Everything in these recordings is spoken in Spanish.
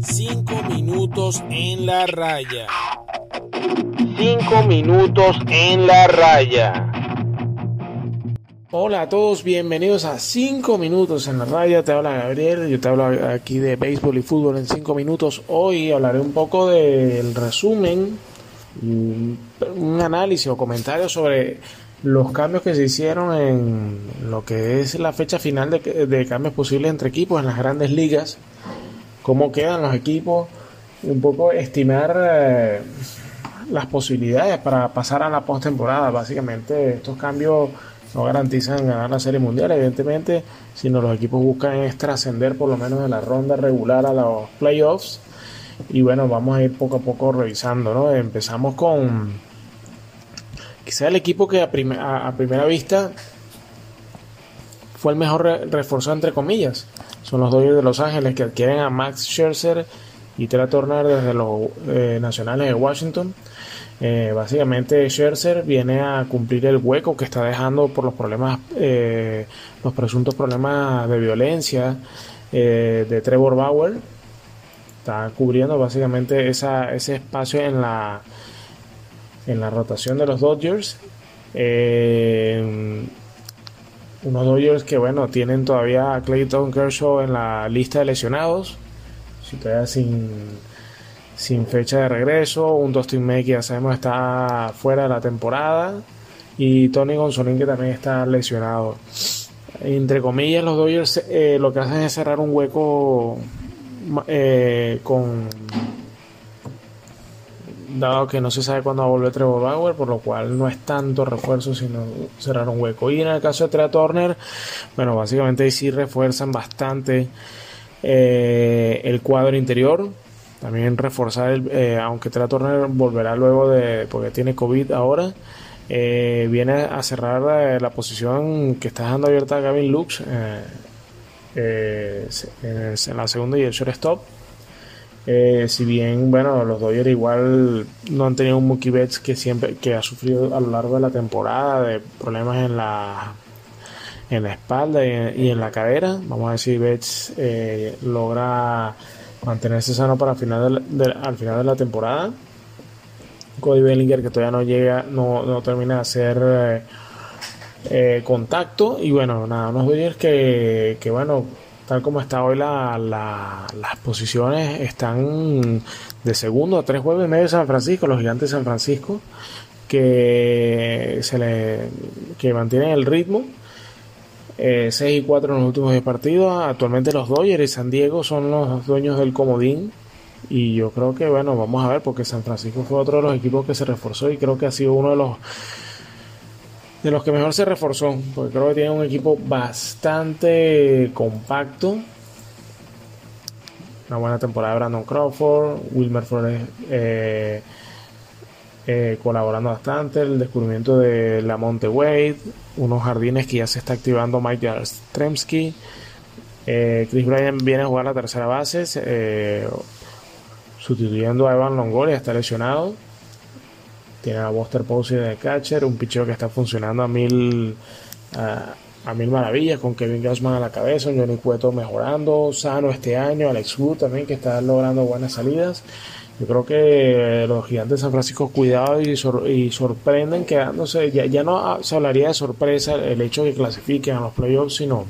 Cinco minutos en la raya. Cinco minutos en la raya. Hola a todos, bienvenidos a 5 minutos en la raya. Te habla Gabriel, yo te hablo aquí de béisbol y fútbol en 5 minutos. Hoy hablaré un poco del resumen, un análisis o comentario sobre los cambios que se hicieron en lo que es la fecha final de, cambios posibles entre equipos en las grandes ligas, cómo quedan los equipos, un poco estimar eh, las posibilidades para pasar a la postemporada. Básicamente estos cambios no garantizan ganar la Serie Mundial, evidentemente, sino los equipos buscan es trascender por lo menos de la ronda regular a los playoffs. Y bueno, vamos a ir poco a poco revisando, ¿no? Empezamos con quizá el equipo que a, primera vista fue el mejor refuerzo entre comillas. Son los Dodgers de Los Ángeles que adquieren a Max Scherzer y Trey Turner desde los eh, Nacionales de Washington. Eh, básicamente Scherzer viene a cumplir el hueco que está dejando por los problemas, eh, los presuntos problemas de violencia de Trevor Bauer. Está cubriendo básicamente ese espacio en la, en la rotación de los Dodgers. unos Dodgers que bueno tienen todavía a Clayton Kershaw en la lista de lesionados. Si todavía sin sin fecha de regreso, un Dustin May que ya sabemos está fuera de la temporada y Tony Gonzolín que también está lesionado. Entre comillas, los Dodgers eh, lo que hacen es cerrar un hueco eh, con dado que no se sabe cuándo va a volver Trevor Bauer, por lo cual no es tanto refuerzo, sino cerrar un hueco. Y en el caso de Trey Turner, bueno, básicamente sí refuerzan bastante eh, el cuadro interior. También reforzar, el, eh, aunque Tera Turner volverá luego de, porque tiene COVID ahora, eh, viene a cerrar la, posición que está dejando abierta Gavin Lux en, la segunda y el shortstop. Si bien, bueno, los Dodgers igual no han tenido un Mookie Betts que siempre que ha sufrido a lo largo de la temporada de problemas en la en la espalda y en, la cadera. Vamos a ver si Betts logra mantenerse sano para final de, al final de la temporada. Cody Bellinger que todavía no llega, no, no termina de hacer eh, eh, contacto. Y bueno, nada, unos Dodgers que, que bueno, tal como está hoy la, las posiciones están de segundo a tres jueves y medio de San Francisco, los gigantes de San Francisco, que se le que mantienen el ritmo 6 eh, y 4 en los últimos 10 partidos. Actualmente los Dodgers y San Diego son los dueños del comodín. Y yo creo que, bueno, vamos a ver, porque San Francisco fue otro de los equipos que se reforzó y creo que ha sido uno de los de los que mejor se reforzó, porque creo que tiene un equipo bastante compacto. Una buena temporada de Brandon Crawford, Wilmer Flores eh, eh, colaborando bastante, el descubrimiento de la Monte Wade, unos jardines que ya se está activando Mike Stremski. Eh, Chris Bryan viene a jugar la tercera base, eh, sustituyendo a Evan Longoria, está lesionado. Tiene a Buster Posey de catcher, un picheo que está funcionando a mil, a, mil maravillas, con Kevin Gausman a la cabeza, Johnny Cueto mejorando, sano este año, Alex Wood también que está logrando buenas salidas. Yo creo que los gigantes de San Francisco cuidado y, y sorprenden quedándose, ya, ya no se hablaría de sorpresa el hecho de que clasifiquen a los playoffs, sino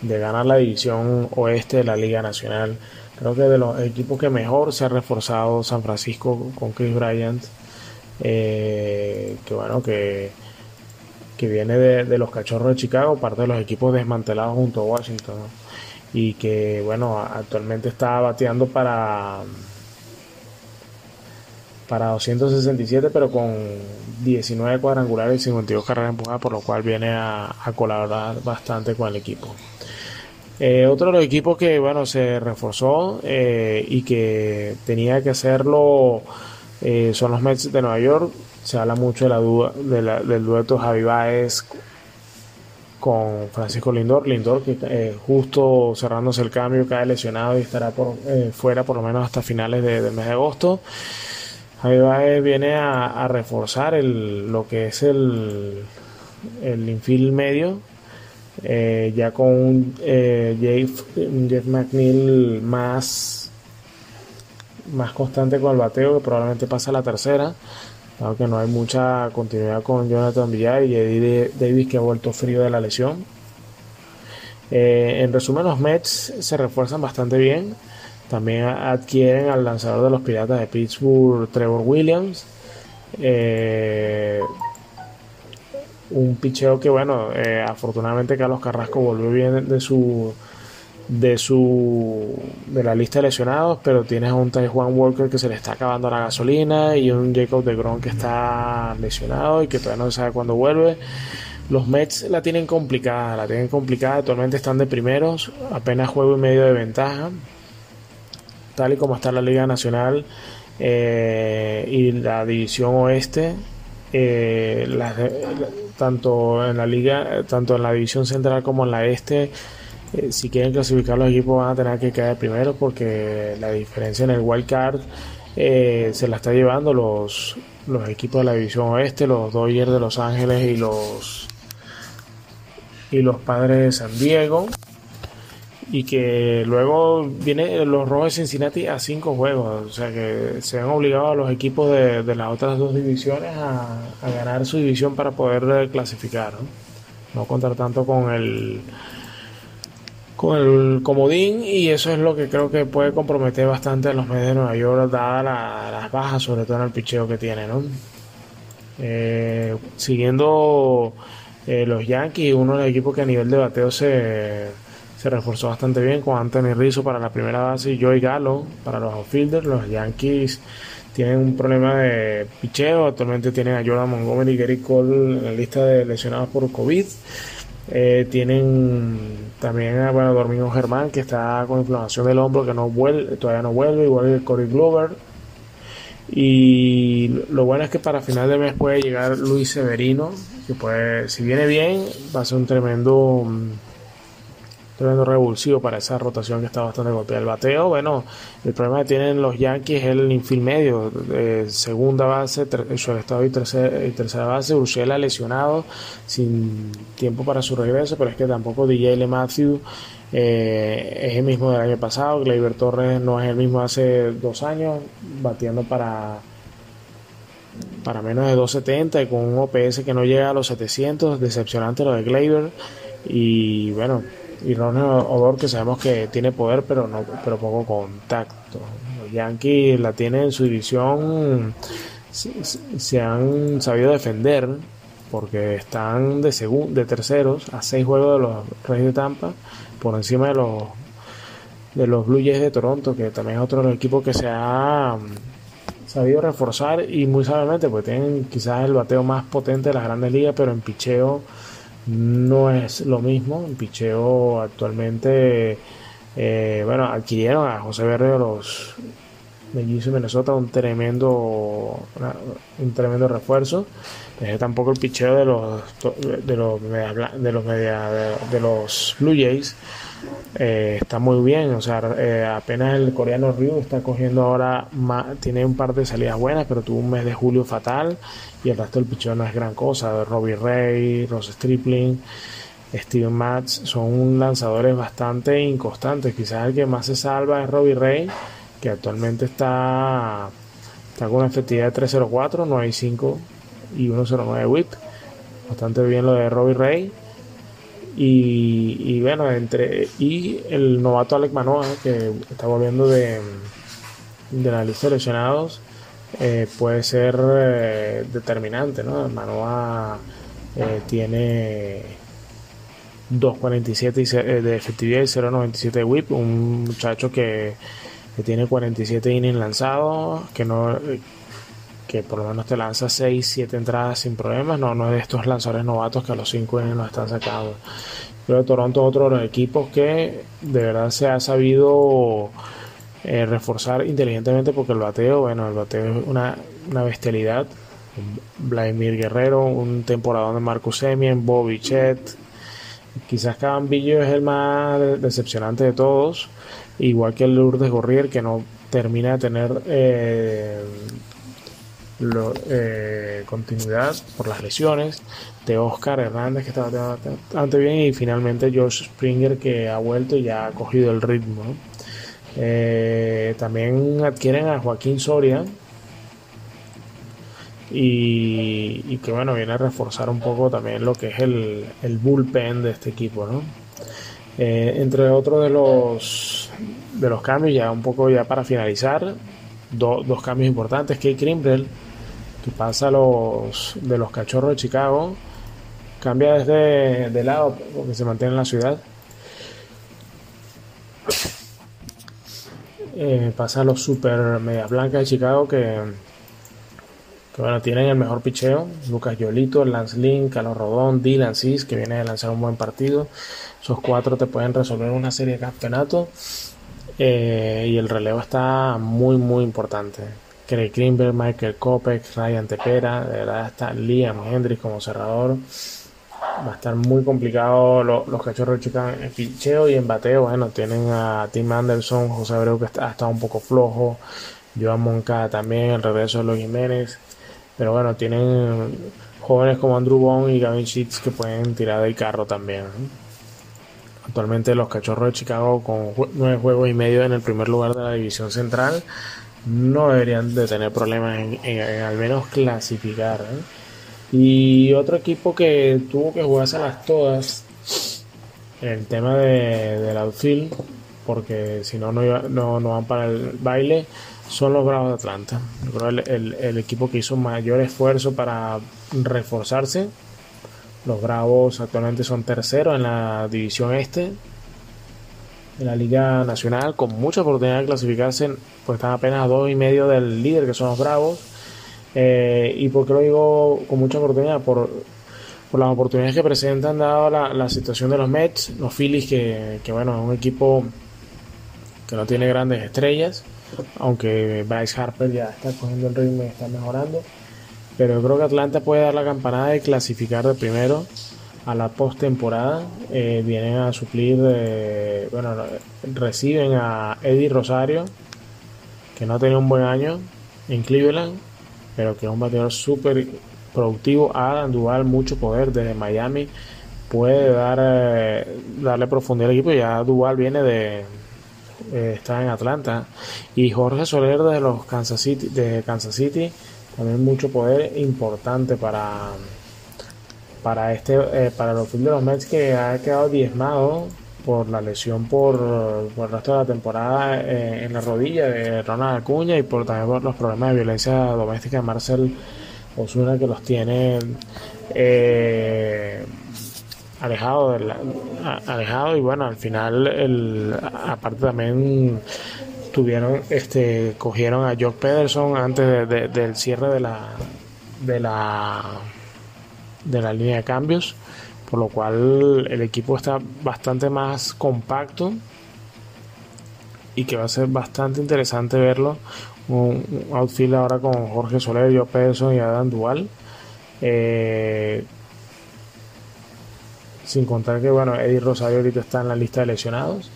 de ganar la división oeste de la Liga Nacional. Creo que de los equipos que mejor se ha reforzado San Francisco con Chris Bryant, eh, que bueno, que, que viene de, de, los Cachorros de Chicago, parte de los equipos desmantelados junto a Washington y que bueno, actualmente está bateando para para 267 pero con 19 cuadrangulares y 52 carreras empujadas por lo cual viene a, colaborar bastante con el equipo eh, otro de los equipos que bueno se reforzó eh, y que tenía que hacerlo eh, son los Mets de Nueva York se habla mucho de la duda del dueto Javi Baez con Francisco Lindor. Lindor que justo cerrándose el cambio cae lesionado y estará por, fuera por lo menos hasta finales de, del mes de agosto. Javier viene a, reforzar el, lo que es el, el infield medio eh, ya con un eh, Jeff, McNeil más, más constante con el bateo, que probablemente pasa a la tercera, aunque no hay mucha continuidad con Jonathan Villar y Eddie Davis que ha vuelto frío de la lesión. Eh, en resumen, los Mets se refuerzan bastante bien. También adquieren al lanzador de los Piratas de Pittsburgh, Trevor Williams. Eh, un picheo que, bueno, eh, afortunadamente Carlos Carrasco volvió bien de su de su de la lista de lesionados, pero tienes a un Juan Walker que se le está acabando la gasolina y un Jacob de Gron que está lesionado y que todavía no se sabe cuándo vuelve. Los Mets la tienen complicada, la tienen complicada, actualmente están de primeros, apenas juego y medio de ventaja, tal y como está la Liga Nacional eh, y la División Oeste, eh, tanto en la Liga, tanto en la División Central como en la Este, eh, si quieren clasificar los equipos van a tener que caer primero porque la diferencia en el wild card se la está llevando los, los equipos de la división oeste, los Dodgers de Los Ángeles y los y los padres de San Diego. Y que luego vienen los Rojos de Cincinnati a cinco juegos. O sea que se han obligado a los equipos de, las otras dos divisiones a, ganar su división para poder clasificar. ¿no? contar tanto con el con el comodín y eso es lo que creo que puede comprometer bastante a los medios de Nueva York dadas las bajas sobre todo en el picheo que tiene ¿no? Eh, siguiendo eh, los Yankees, uno de los equipos que a nivel de bateo se, se reforzó bastante bien con Anthony Rizzo para la primera base y Joey Gallo para los outfielders. Los Yankees tienen un problema de picheo, actualmente tienen a Jordan Montgomery y Gary Cole en la lista de lesionados por COVID. Eh, tienen también a bueno, Dormido Germán que está con inflamación del hombro que no vuelve, todavía no vuelve, igual que Corey Glover y lo bueno es que para final de mes puede llegar Luis Severino, que puede, si viene bien, va a ser un tremendo, mm, tremendo revulsivo para esa rotación que está bastante golpeada. El bateo, bueno, el problema que tienen los Yankees es el infield medio, de segunda base, estado y tercera, y tercera base, Urshela lesionado, sin tiempo para su regreso, pero es que tampoco DJ Le Matthew eh, es el mismo del año pasado. Gleyber Torres no es el mismo hace dos años, batiendo para, para menos de 270 y con un OPS que no llega a los 700. Decepcionante lo de Gleyber. Y bueno, y Ron Odor que sabemos que tiene poder, pero, no, pero poco contacto. Los Yankees la tienen en su división, se, han sabido defender porque están de, de terceros a seis juegos de los Reyes de Tampa por encima de los de los Blue Jays de Toronto, que también es otro equipo que se ha mm, sabido reforzar y muy sabiamente, pues tienen quizás el bateo más potente de las grandes ligas, pero en picheo no es lo mismo. En picheo actualmente, eh, bueno, adquirieron a José Verde de los Mellizos de Minnesota un tremendo, un tremendo refuerzo. tampoco el picheo de los de los de los de, los Blue Jays eh, está muy bien, o sea, eh, apenas el coreano Ryu está cogiendo ahora, tiene un par de salidas buenas, pero tuvo un mes de julio fatal y el resto del picheo no es gran cosa. Robbie Ray, Ross Stripling, Steven Matz son lanzadores bastante inconstantes. Quizás el que más se salva es Robbie Ray, que actualmente está, está con una efectividad de 3.04, no hay 5 y 1.09 whip. Bastante bien lo de Robbie Ray. Y, bueno, entre y el novato Alec Manoa, que está volviendo de, de la lista de lesionados, eh, puede ser eh, determinante. ¿no? Manoa eh, tiene 2.47 de efectividad y 0.97 de whip. Un muchacho que, que tiene 47 innings lanzados, que no que por lo menos te lanza 6, 7 entradas sin problemas, no, no es de estos lanzadores novatos que a los 5 innings nos están sacando. Pero Toronto es otro de los equipos que de verdad se ha sabido eh, reforzar inteligentemente porque el bateo, bueno, el bateo es una, una bestialidad. Vladimir Guerrero, un temporadón de Marcus Semien, Bobby Chet. Quizás Cabambillo es el más decepcionante de todos, igual que el Lourdes Gorrier, que no termina de tener eh, eh, continuidad por las lesiones de Oscar Hernández que estaba bastante bien y finalmente George Springer que ha vuelto y ya ha cogido el ritmo. Eh, también adquieren a Joaquín Soria y, que bueno viene a reforzar un poco también lo que es el, el bullpen de este equipo. ¿no? Eh, entre otros de los de los cambios ya un poco ya para finalizar dos cambios importantes que Kimbrell que pasa los de los cachorros de Chicago cambia desde de lado porque se mantiene en la ciudad. Eh, pasa a los super medias blancas de Chicago que, que bueno tienen el mejor picheo. Lucas Yolito, Lance Lynn, Carlos Rodón, Dylan Cis que viene a lanzar un buen partido. Esos cuatro te pueden resolver una serie de campeonatos. Eh, y el relevo está muy muy importante Craig Greenberg, Michael Kopek, Ryan Tepera, de verdad está Liam Hendricks como cerrador. Va a estar muy complicado los, cachorros de en picheo y en bateo. Bueno, tienen a Tim Anderson, José Abreu que ha estado un poco flojo, Joan Moncada también, el regreso de los Jiménez. Pero bueno, tienen jóvenes como Andrew Bond y Gavin Sheets que pueden tirar del carro también. Actualmente los cachorros de Chicago con nueve juegos y medio en el primer lugar de la división central no deberían de tener problemas en, al menos clasificar. ¿eh? Y otro equipo que tuvo que jugarse las todas el tema de, del outfield, porque si no, no, no van para el baile, son los Bravos de Atlanta. el, equipo que hizo mayor esfuerzo para reforzarse. Los Bravos actualmente son terceros en la división este en la Liga Nacional con mucha oportunidad de clasificarse, pues están apenas a dos y medio del líder que son los Bravos. Eh, ¿Y por qué lo digo con mucha oportunidad? Por, por las oportunidades que presentan, dado la, la, situación de los Mets, los Phillies, que, que bueno, es un equipo que no tiene grandes estrellas, aunque Bryce Harper ya está cogiendo el ritmo y está mejorando. Pero yo creo que Atlanta puede dar la campanada y clasificar de primero a la postemporada. Eh, vienen a suplir, eh, bueno, reciben a Eddie Rosario, que no ha tenido un buen año en Cleveland, pero que es un bateador súper productivo. Adam Duval, mucho poder desde Miami, puede dar eh, darle profundidad al equipo. Ya Duval viene de está en Atlanta y Jorge Soler de los Kansas City, de Kansas City, también mucho poder importante para para este eh, para los de los Mets que ha quedado diezmado por la lesión por, el resto de la temporada eh, en la rodilla de Ronald Acuña y por también por los problemas de violencia doméstica de Marcel Osuna que los tiene eh, alejado alejado y bueno al final el, aparte también tuvieron este cogieron a Jock Pederson antes del cierre de la de la de la línea de cambios, por lo cual el equipo está bastante más compacto y que va a ser bastante interesante verlo. Un, outfield ahora con Jorge Soler, Joe Peterson y Adam Dual. Eh, sin contar que bueno, Eddie Rosario ahorita está en la lista de lesionados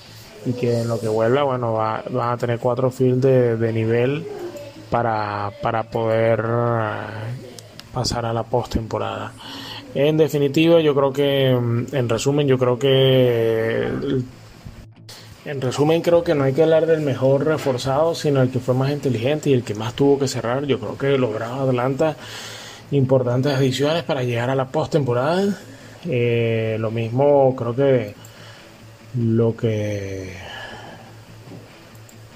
y que en lo que vuelva, bueno, va, van a tener cuatro fields de, de nivel para, para poder pasar a la postemporada. En definitiva, yo creo que, mm, en resumen, yo creo que, en resumen, creo que no hay que hablar del mejor reforzado, sino el que fue más inteligente y el que más tuvo que cerrar. Yo creo que lograron Atlanta importantes adiciones para llegar a la postemporada. Eh, lo mismo, creo que lo que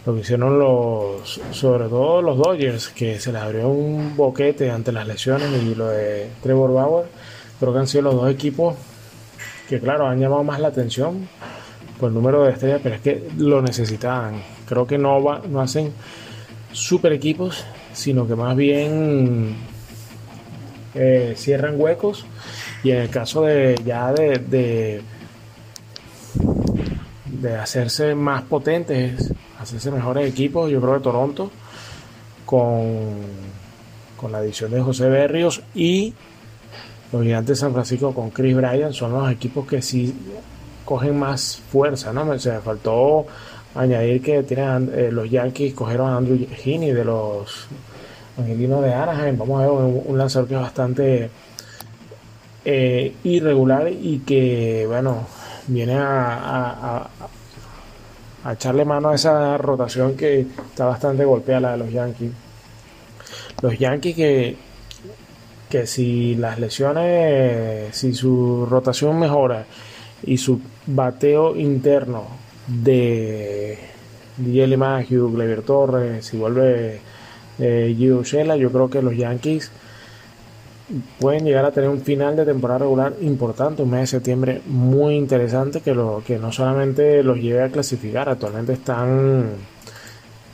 lo que hicieron los, sobre todo los Dodgers, que se les abrió un boquete ante las lesiones y lo de Trevor Bauer, creo que han sido los dos equipos que, claro, han llamado más la atención por el número de estrellas, pero es que lo necesitaban. Creo que no, va, no hacen super equipos, sino que más bien eh, cierran huecos y en el caso de ya de, de, de hacerse más potentes hacerse mejores equipos. Yo creo que Toronto, con, con la adición de José Berrios y los gigantes de San Francisco con Chris Bryan, son los equipos que sí cogen más fuerza. ¿no? Me, se faltó añadir que tienen, eh, los Yankees cogieron a Andrew Heaney de los Angelino de Anaheim. Vamos a ver un, lanzador que es bastante eh, irregular y que, bueno, viene a, a, echarle mano a esa rotación que está bastante golpeada, la de los Yankees. Los Yankees que, que si las lesiones, si su rotación mejora y su bateo interno de DJ Maggio, Gleyber Torres, si vuelve eh, Gio Shella, yo creo que los Yankees pueden llegar a tener un final de temporada regular importante, un mes de septiembre muy interesante que, lo, que no solamente los lleve a clasificar, actualmente están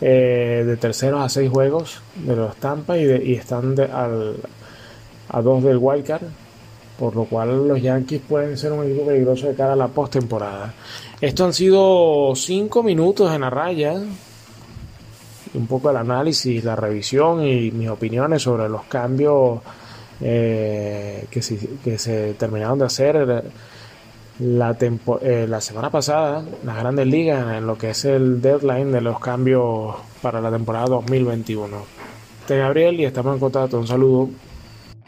eh, de terceros a seis juegos de los Tampa y, están al, a dos del Wildcard, por lo cual los Yankees pueden ser un equipo peligroso de cara a la postemporada. Esto han sido cinco minutos en la raya, un poco el análisis, la revisión y mis opiniones sobre los cambios eh, que, que, se terminaron de hacer la, eh, la semana pasada, las grandes ligas, en lo que es el deadline de los cambios para la temporada 2021. Este Gabriel y estamos en contacto. Un saludo.